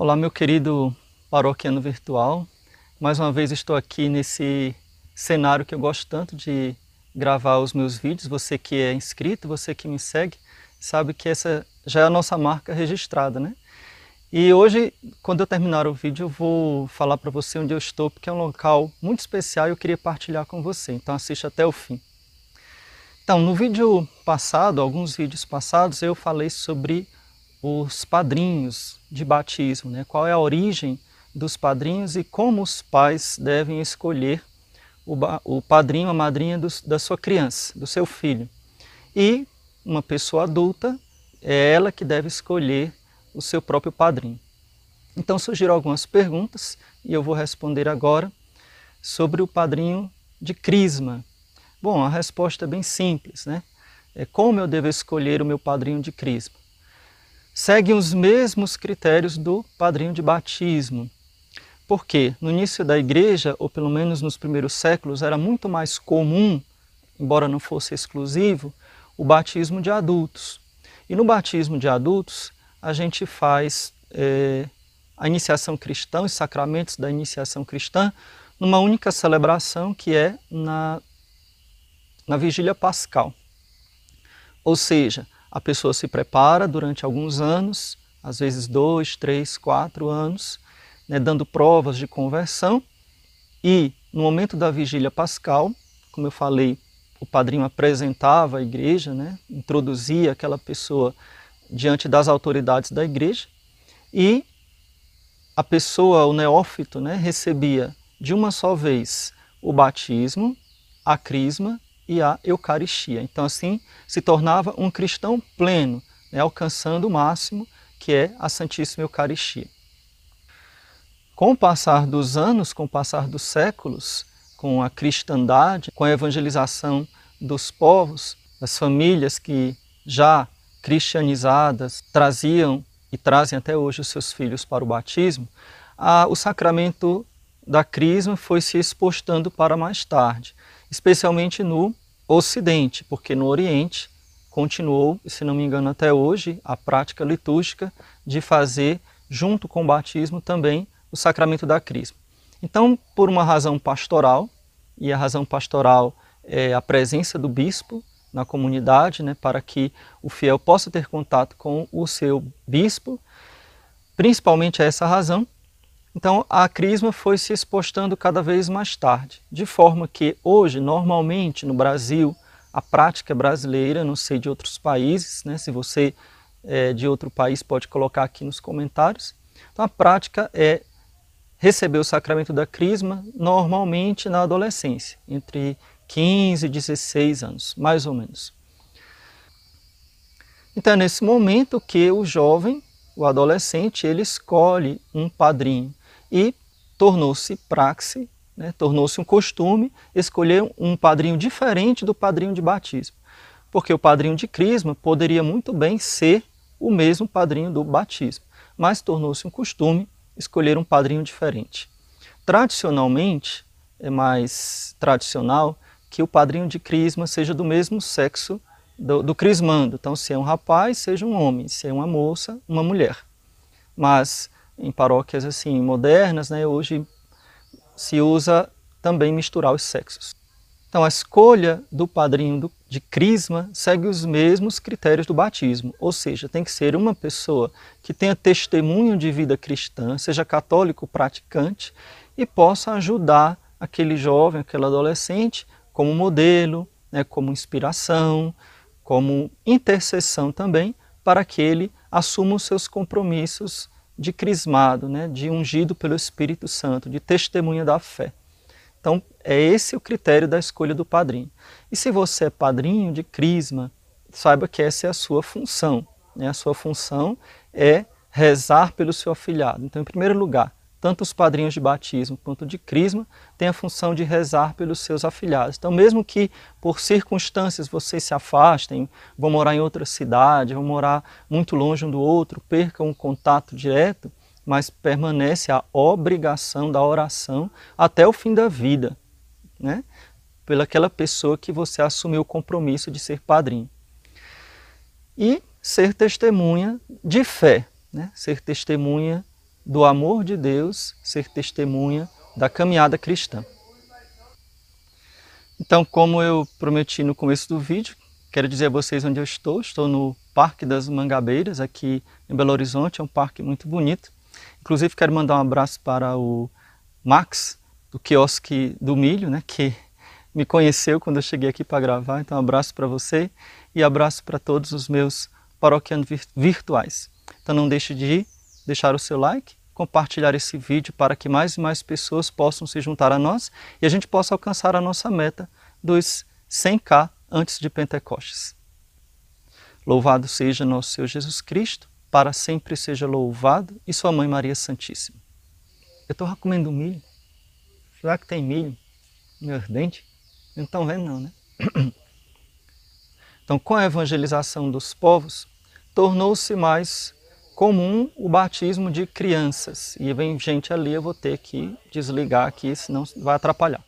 Olá, meu querido paroquiano virtual. Mais uma vez estou aqui nesse cenário que eu gosto tanto de gravar os meus vídeos. Você que é inscrito, você que me segue, sabe que essa já é a nossa marca registrada, né? E hoje, quando eu terminar o vídeo, eu vou falar para você onde eu estou, porque é um local muito especial e eu queria partilhar com você. Então assista até o fim. Então, no vídeo passado, alguns vídeos passados, eu falei sobre os padrinhos de batismo, né? qual é a origem dos padrinhos e como os pais devem escolher o, o padrinho, a madrinha do, da sua criança, do seu filho. E uma pessoa adulta, é ela que deve escolher o seu próprio padrinho. Então surgiram algumas perguntas e eu vou responder agora sobre o padrinho de crisma, Bom, a resposta é bem simples, né? É como eu devo escolher o meu padrinho de crisma? Seguem os mesmos critérios do padrinho de batismo. Porque no início da igreja, ou pelo menos nos primeiros séculos, era muito mais comum, embora não fosse exclusivo, o batismo de adultos. E no batismo de adultos, a gente faz é, a iniciação cristã, os sacramentos da iniciação cristã, numa única celebração que é na na vigília pascal. Ou seja, a pessoa se prepara durante alguns anos, às vezes dois, três, quatro anos, né, dando provas de conversão, e no momento da vigília pascal, como eu falei, o padrinho apresentava a igreja, né, introduzia aquela pessoa diante das autoridades da igreja, e a pessoa, o neófito, né, recebia de uma só vez o batismo, a crisma e a Eucaristia. Então, assim, se tornava um cristão pleno, né, alcançando o máximo que é a Santíssima Eucaristia. Com o passar dos anos, com o passar dos séculos, com a cristandade, com a evangelização dos povos, das famílias que já cristianizadas traziam e trazem até hoje os seus filhos para o batismo, a, o sacramento da crisma foi se expostando para mais tarde especialmente no Ocidente, porque no Oriente continuou, se não me engano até hoje, a prática litúrgica de fazer, junto com o batismo, também o sacramento da crisma. Então, por uma razão pastoral, e a razão pastoral é a presença do bispo na comunidade, né, para que o fiel possa ter contato com o seu bispo, principalmente essa razão, então a crisma foi se expostando cada vez mais tarde, de forma que hoje, normalmente no Brasil, a prática brasileira, não sei de outros países, né, se você é de outro país pode colocar aqui nos comentários. Então a prática é receber o sacramento da crisma normalmente na adolescência, entre 15 e 16 anos, mais ou menos. Então é nesse momento que o jovem, o adolescente, ele escolhe um padrinho e tornou-se praxe, né, tornou-se um costume escolher um padrinho diferente do padrinho de batismo. Porque o padrinho de crisma poderia muito bem ser o mesmo padrinho do batismo, mas tornou-se um costume escolher um padrinho diferente. Tradicionalmente, é mais tradicional que o padrinho de crisma seja do mesmo sexo do, do crismando. Então, se é um rapaz, seja um homem, se é uma moça, uma mulher. Mas em paróquias assim modernas, né, hoje se usa também misturar os sexos. Então a escolha do padrinho do, de crisma segue os mesmos critérios do batismo, ou seja, tem que ser uma pessoa que tenha testemunho de vida cristã, seja católico praticante e possa ajudar aquele jovem, aquele adolescente como modelo, né, como inspiração, como intercessão também, para que ele assuma os seus compromissos de crismado, né, de ungido pelo Espírito Santo, de testemunha da fé. Então, é esse o critério da escolha do padrinho. E se você é padrinho de crisma, saiba que essa é a sua função. Né? A sua função é rezar pelo seu afilhado. Então, em primeiro lugar, tanto os padrinhos de batismo quanto de crisma têm a função de rezar pelos seus afilhados. Então, mesmo que por circunstâncias vocês se afastem, vão morar em outra cidade, vão morar muito longe um do outro, percam o contato direto, mas permanece a obrigação da oração até o fim da vida, né? pelaquela pessoa que você assumiu o compromisso de ser padrinho. E ser testemunha de fé, né? ser testemunha do amor de Deus, ser testemunha da caminhada cristã. Então, como eu prometi no começo do vídeo, quero dizer a vocês onde eu estou. Estou no Parque das Mangabeiras, aqui em Belo Horizonte. É um parque muito bonito. Inclusive, quero mandar um abraço para o Max, do quiosque do milho, né, que me conheceu quando eu cheguei aqui para gravar. Então, um abraço para você e abraço para todos os meus paroquianos virtuais. Então, não deixe de deixar o seu like, compartilhar esse vídeo para que mais e mais pessoas possam se juntar a nós e a gente possa alcançar a nossa meta dos 100k antes de Pentecostes. Louvado seja nosso Senhor Jesus Cristo, para sempre seja louvado, e sua mãe Maria Santíssima. Eu estou comendo milho. Será que tem milho meus dentes? Não estão vendo não, né? Então, com a evangelização dos povos, tornou-se mais comum o batismo de crianças. E vem gente ali, eu vou ter que desligar aqui, senão vai atrapalhar.